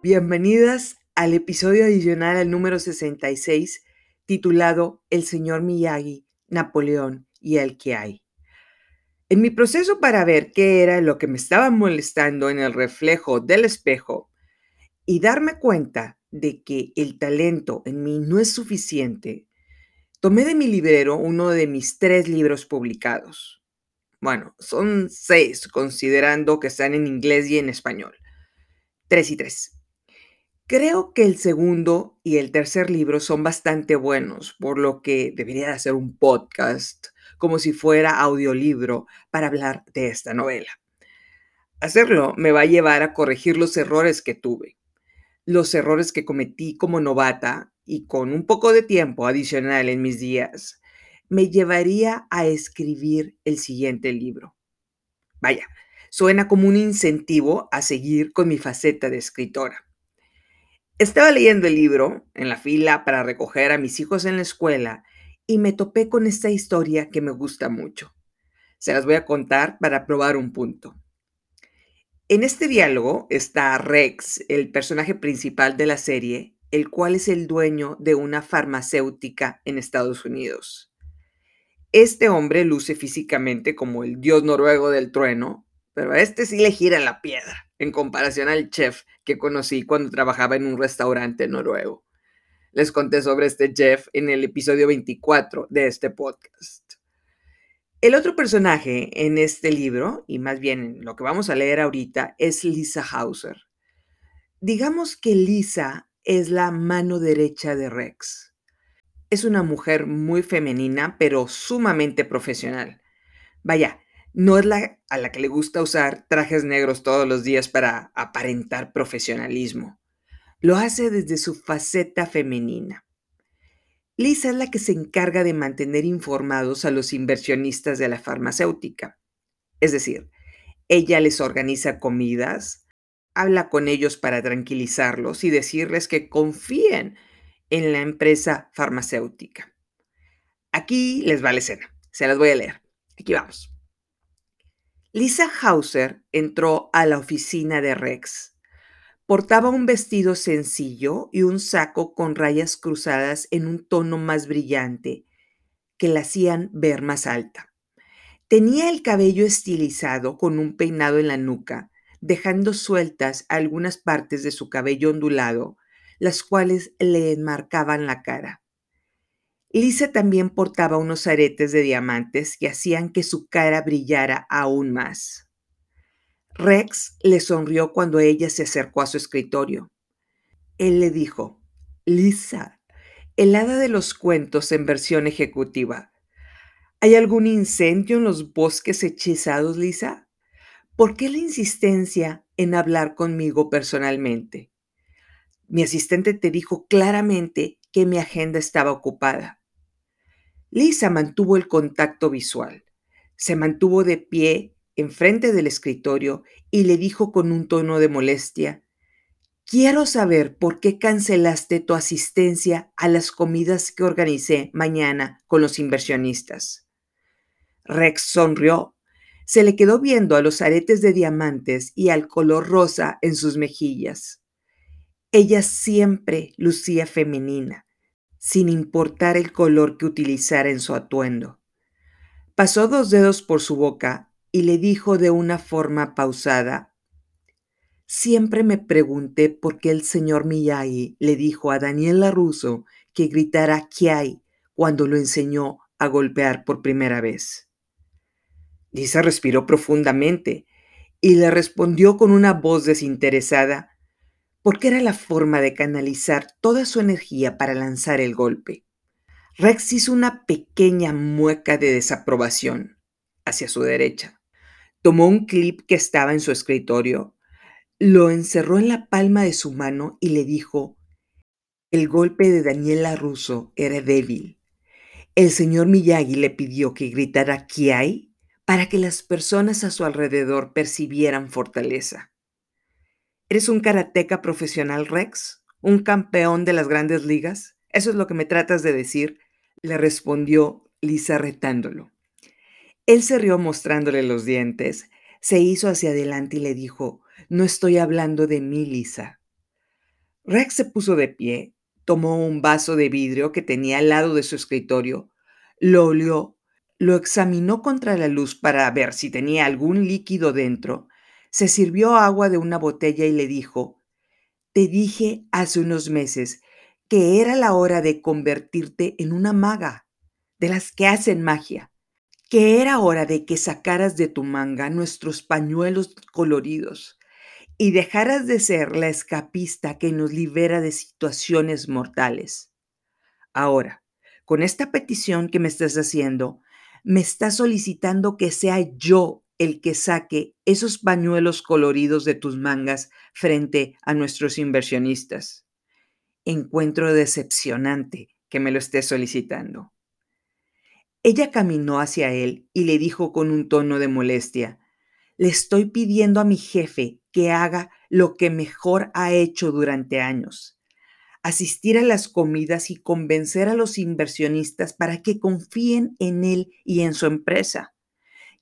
Bienvenidas al episodio adicional al número 66 titulado El señor Miyagi, Napoleón y el que hay. En mi proceso para ver qué era lo que me estaba molestando en el reflejo del espejo y darme cuenta de que el talento en mí no es suficiente, tomé de mi librero uno de mis tres libros publicados. Bueno, son seis considerando que están en inglés y en español. Tres y tres. Creo que el segundo y el tercer libro son bastante buenos, por lo que debería hacer un podcast como si fuera audiolibro para hablar de esta novela. Hacerlo me va a llevar a corregir los errores que tuve, los errores que cometí como novata y con un poco de tiempo adicional en mis días, me llevaría a escribir el siguiente libro. Vaya, suena como un incentivo a seguir con mi faceta de escritora. Estaba leyendo el libro en la fila para recoger a mis hijos en la escuela y me topé con esta historia que me gusta mucho. Se las voy a contar para probar un punto. En este diálogo está Rex, el personaje principal de la serie, el cual es el dueño de una farmacéutica en Estados Unidos. Este hombre luce físicamente como el dios noruego del trueno, pero a este sí le gira la piedra en comparación al chef que conocí cuando trabajaba en un restaurante noruego. Les conté sobre este chef en el episodio 24 de este podcast. El otro personaje en este libro, y más bien en lo que vamos a leer ahorita, es Lisa Hauser. Digamos que Lisa es la mano derecha de Rex. Es una mujer muy femenina, pero sumamente profesional. Vaya, no es la a la que le gusta usar trajes negros todos los días para aparentar profesionalismo. Lo hace desde su faceta femenina. Lisa es la que se encarga de mantener informados a los inversionistas de la farmacéutica. Es decir, ella les organiza comidas, habla con ellos para tranquilizarlos y decirles que confíen en la empresa farmacéutica. Aquí les va la escena. Se las voy a leer. Aquí vamos. Lisa Hauser entró a la oficina de Rex. Portaba un vestido sencillo y un saco con rayas cruzadas en un tono más brillante que la hacían ver más alta. Tenía el cabello estilizado con un peinado en la nuca, dejando sueltas algunas partes de su cabello ondulado, las cuales le enmarcaban la cara. Lisa también portaba unos aretes de diamantes que hacían que su cara brillara aún más. Rex le sonrió cuando ella se acercó a su escritorio. Él le dijo, Lisa, el hada de los cuentos en versión ejecutiva. ¿Hay algún incendio en los bosques hechizados, Lisa? ¿Por qué la insistencia en hablar conmigo personalmente? Mi asistente te dijo claramente que mi agenda estaba ocupada. Lisa mantuvo el contacto visual. Se mantuvo de pie enfrente del escritorio y le dijo con un tono de molestia, Quiero saber por qué cancelaste tu asistencia a las comidas que organicé mañana con los inversionistas. Rex sonrió. Se le quedó viendo a los aretes de diamantes y al color rosa en sus mejillas. Ella siempre lucía femenina, sin importar el color que utilizara en su atuendo. Pasó dos dedos por su boca y le dijo de una forma pausada, Siempre me pregunté por qué el señor Miyagi le dijo a Daniel LaRusso que gritara Kiai cuando lo enseñó a golpear por primera vez. Lisa respiró profundamente y le respondió con una voz desinteresada porque era la forma de canalizar toda su energía para lanzar el golpe. Rex hizo una pequeña mueca de desaprobación hacia su derecha. Tomó un clip que estaba en su escritorio, lo encerró en la palma de su mano y le dijo, el golpe de Daniela Russo era débil. El señor Miyagi le pidió que gritara Kiai para que las personas a su alrededor percibieran fortaleza. ¿Eres un karateca profesional, Rex? ¿Un campeón de las grandes ligas? ¿Eso es lo que me tratas de decir? Le respondió Lisa retándolo. Él se rió mostrándole los dientes, se hizo hacia adelante y le dijo, no estoy hablando de mí, Lisa. Rex se puso de pie, tomó un vaso de vidrio que tenía al lado de su escritorio, lo olió, lo examinó contra la luz para ver si tenía algún líquido dentro, se sirvió agua de una botella y le dijo, Te dije hace unos meses que era la hora de convertirte en una maga, de las que hacen magia, que era hora de que sacaras de tu manga nuestros pañuelos coloridos y dejaras de ser la escapista que nos libera de situaciones mortales. Ahora, con esta petición que me estás haciendo, me estás solicitando que sea yo el que saque esos pañuelos coloridos de tus mangas frente a nuestros inversionistas. Encuentro decepcionante que me lo estés solicitando. Ella caminó hacia él y le dijo con un tono de molestia, le estoy pidiendo a mi jefe que haga lo que mejor ha hecho durante años, asistir a las comidas y convencer a los inversionistas para que confíen en él y en su empresa,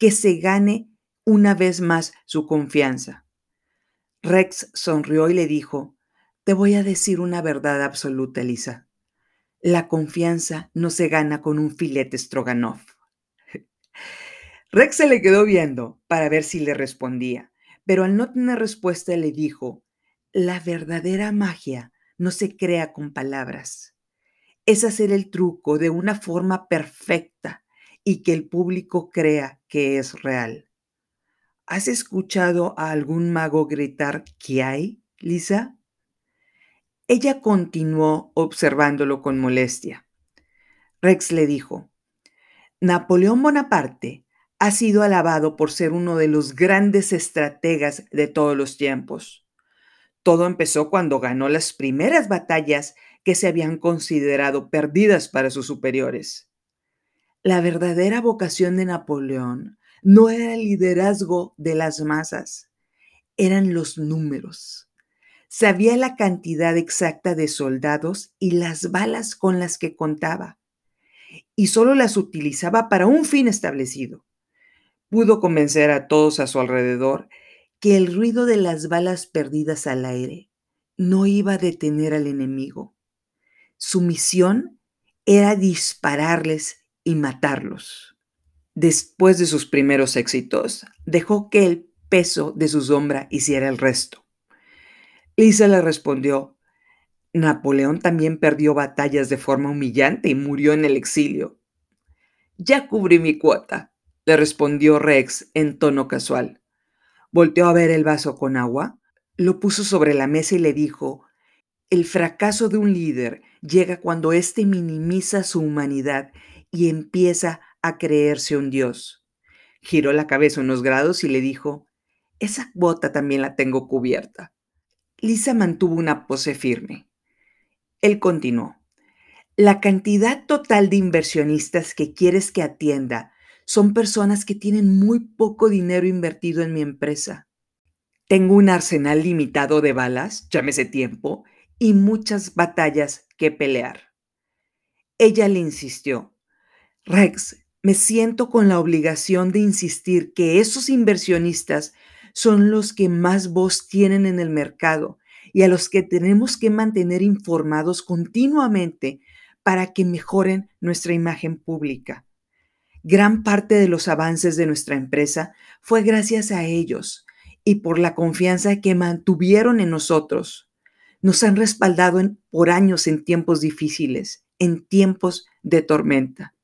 que se gane una vez más su confianza. Rex sonrió y le dijo, te voy a decir una verdad absoluta, Elisa. La confianza no se gana con un filete stroganoff. Rex se le quedó viendo para ver si le respondía, pero al no tener respuesta le dijo, la verdadera magia no se crea con palabras. Es hacer el truco de una forma perfecta y que el público crea que es real. ¿Has escuchado a algún mago gritar ¿qué hay, Lisa? Ella continuó observándolo con molestia. Rex le dijo, Napoleón Bonaparte ha sido alabado por ser uno de los grandes estrategas de todos los tiempos. Todo empezó cuando ganó las primeras batallas que se habían considerado perdidas para sus superiores. La verdadera vocación de Napoleón no era el liderazgo de las masas, eran los números. Sabía la cantidad exacta de soldados y las balas con las que contaba, y solo las utilizaba para un fin establecido pudo convencer a todos a su alrededor que el ruido de las balas perdidas al aire no iba a detener al enemigo. Su misión era dispararles y matarlos. Después de sus primeros éxitos, dejó que el peso de su sombra hiciera el resto. Lisa le respondió, Napoleón también perdió batallas de forma humillante y murió en el exilio. Ya cubrí mi cuota, le respondió Rex en tono casual. Volteó a ver el vaso con agua, lo puso sobre la mesa y le dijo, el fracaso de un líder llega cuando éste minimiza su humanidad y empieza a creerse un dios. Giró la cabeza unos grados y le dijo, esa bota también la tengo cubierta. Lisa mantuvo una pose firme. Él continuó. La cantidad total de inversionistas que quieres que atienda son personas que tienen muy poco dinero invertido en mi empresa. Tengo un arsenal limitado de balas, llámese tiempo, y muchas batallas que pelear. Ella le insistió, Rex, me siento con la obligación de insistir que esos inversionistas son los que más voz tienen en el mercado y a los que tenemos que mantener informados continuamente para que mejoren nuestra imagen pública. Gran parte de los avances de nuestra empresa fue gracias a ellos y por la confianza que mantuvieron en nosotros. Nos han respaldado por años en tiempos difíciles, en tiempos de tormenta.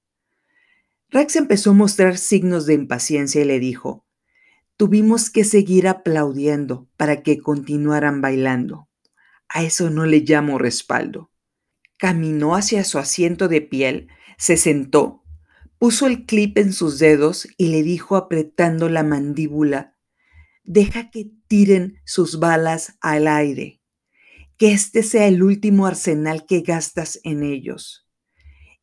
Rex empezó a mostrar signos de impaciencia y le dijo, tuvimos que seguir aplaudiendo para que continuaran bailando. A eso no le llamo respaldo. Caminó hacia su asiento de piel, se sentó Puso el clip en sus dedos y le dijo apretando la mandíbula, deja que tiren sus balas al aire, que este sea el último arsenal que gastas en ellos.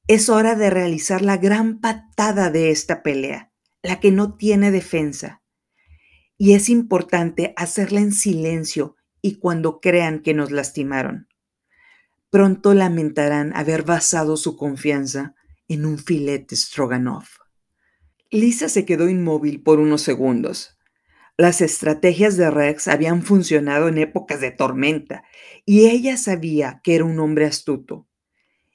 Es hora de realizar la gran patada de esta pelea, la que no tiene defensa. Y es importante hacerla en silencio y cuando crean que nos lastimaron. Pronto lamentarán haber basado su confianza en un filete stroganoff. Lisa se quedó inmóvil por unos segundos. Las estrategias de Rex habían funcionado en épocas de tormenta y ella sabía que era un hombre astuto.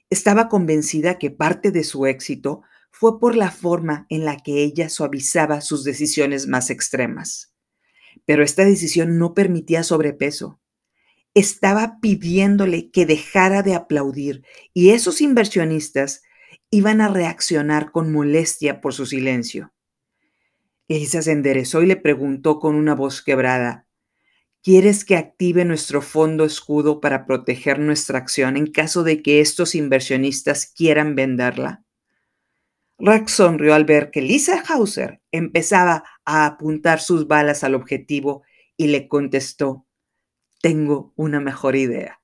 Estaba convencida que parte de su éxito fue por la forma en la que ella suavizaba sus decisiones más extremas. Pero esta decisión no permitía sobrepeso. Estaba pidiéndole que dejara de aplaudir y esos inversionistas iban a reaccionar con molestia por su silencio. Elisa se enderezó y le preguntó con una voz quebrada, ¿Quieres que active nuestro fondo escudo para proteger nuestra acción en caso de que estos inversionistas quieran venderla? Rex sonrió al ver que Lisa Hauser empezaba a apuntar sus balas al objetivo y le contestó, tengo una mejor idea.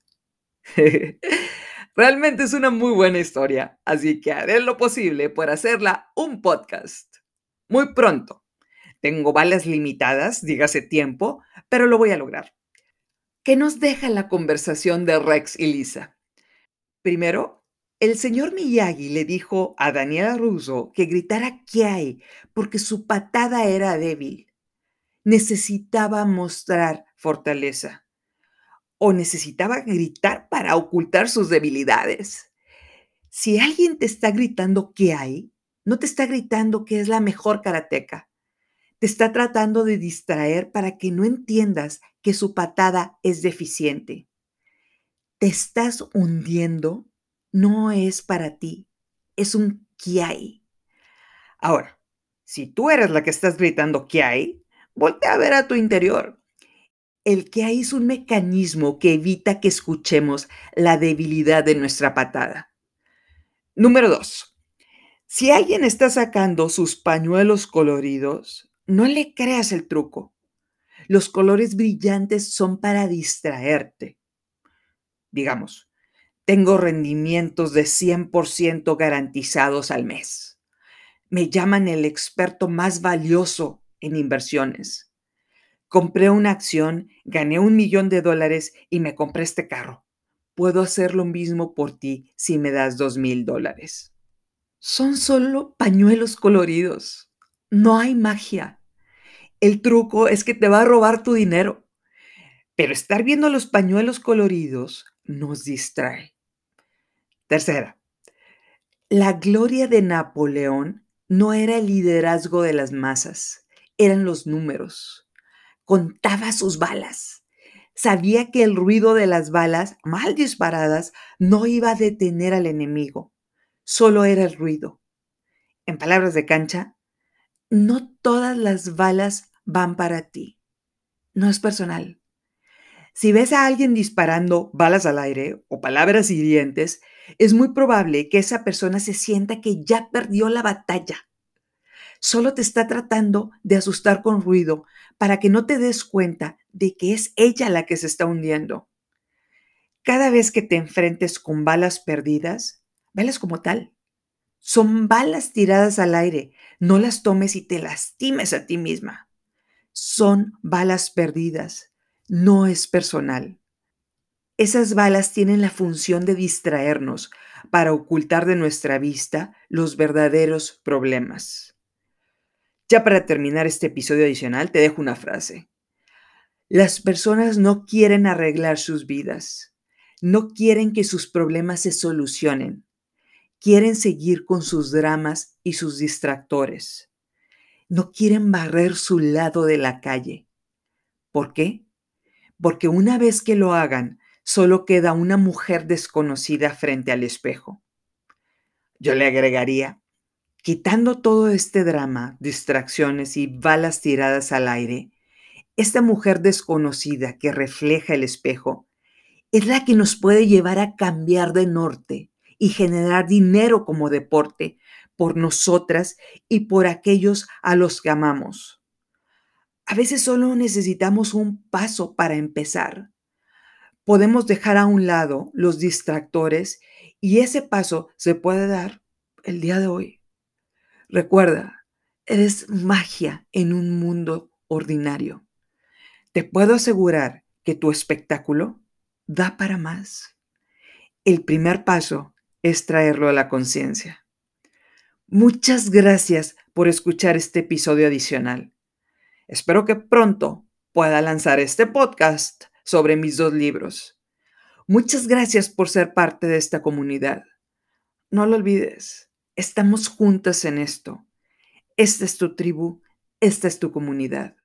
Realmente es una muy buena historia, así que haré lo posible por hacerla un podcast. Muy pronto. Tengo balas limitadas, dígase tiempo, pero lo voy a lograr. ¿Qué nos deja la conversación de Rex y Lisa? Primero, el señor Miyagi le dijo a Daniela Russo que gritara ¿qué hay? porque su patada era débil. Necesitaba mostrar fortaleza o necesitaba gritar para ocultar sus debilidades. Si alguien te está gritando ¿qué hay? No te está gritando que es la mejor karateca. Te está tratando de distraer para que no entiendas que su patada es deficiente. Te estás hundiendo no es para ti, es un hay. Ahora, si tú eres la que estás gritando hay, voltea a ver a tu interior. El hay es un mecanismo que evita que escuchemos la debilidad de nuestra patada. Número dos. Si alguien está sacando sus pañuelos coloridos, no le creas el truco. Los colores brillantes son para distraerte. Digamos, tengo rendimientos de 100% garantizados al mes. Me llaman el experto más valioso en inversiones. Compré una acción, gané un millón de dólares y me compré este carro. Puedo hacer lo mismo por ti si me das dos mil dólares. Son solo pañuelos coloridos. No hay magia. El truco es que te va a robar tu dinero. Pero estar viendo los pañuelos coloridos nos distrae. Tercera, la gloria de Napoleón no era el liderazgo de las masas, eran los números. Contaba sus balas. Sabía que el ruido de las balas mal disparadas no iba a detener al enemigo, solo era el ruido. En palabras de cancha, no todas las balas van para ti. No es personal. Si ves a alguien disparando balas al aire o palabras hirientes, es muy probable que esa persona se sienta que ya perdió la batalla. Solo te está tratando de asustar con ruido para que no te des cuenta de que es ella la que se está hundiendo. Cada vez que te enfrentes con balas perdidas, velas como tal. Son balas tiradas al aire. No las tomes y te lastimes a ti misma. Son balas perdidas. No es personal. Esas balas tienen la función de distraernos para ocultar de nuestra vista los verdaderos problemas. Ya para terminar este episodio adicional, te dejo una frase. Las personas no quieren arreglar sus vidas, no quieren que sus problemas se solucionen, quieren seguir con sus dramas y sus distractores, no quieren barrer su lado de la calle. ¿Por qué? Porque una vez que lo hagan, solo queda una mujer desconocida frente al espejo. Yo le agregaría, quitando todo este drama, distracciones y balas tiradas al aire, esta mujer desconocida que refleja el espejo es la que nos puede llevar a cambiar de norte y generar dinero como deporte por nosotras y por aquellos a los que amamos. A veces solo necesitamos un paso para empezar podemos dejar a un lado los distractores y ese paso se puede dar el día de hoy. Recuerda, eres magia en un mundo ordinario. Te puedo asegurar que tu espectáculo da para más. El primer paso es traerlo a la conciencia. Muchas gracias por escuchar este episodio adicional. Espero que pronto pueda lanzar este podcast sobre mis dos libros. Muchas gracias por ser parte de esta comunidad. No lo olvides, estamos juntas en esto. Esta es tu tribu, esta es tu comunidad.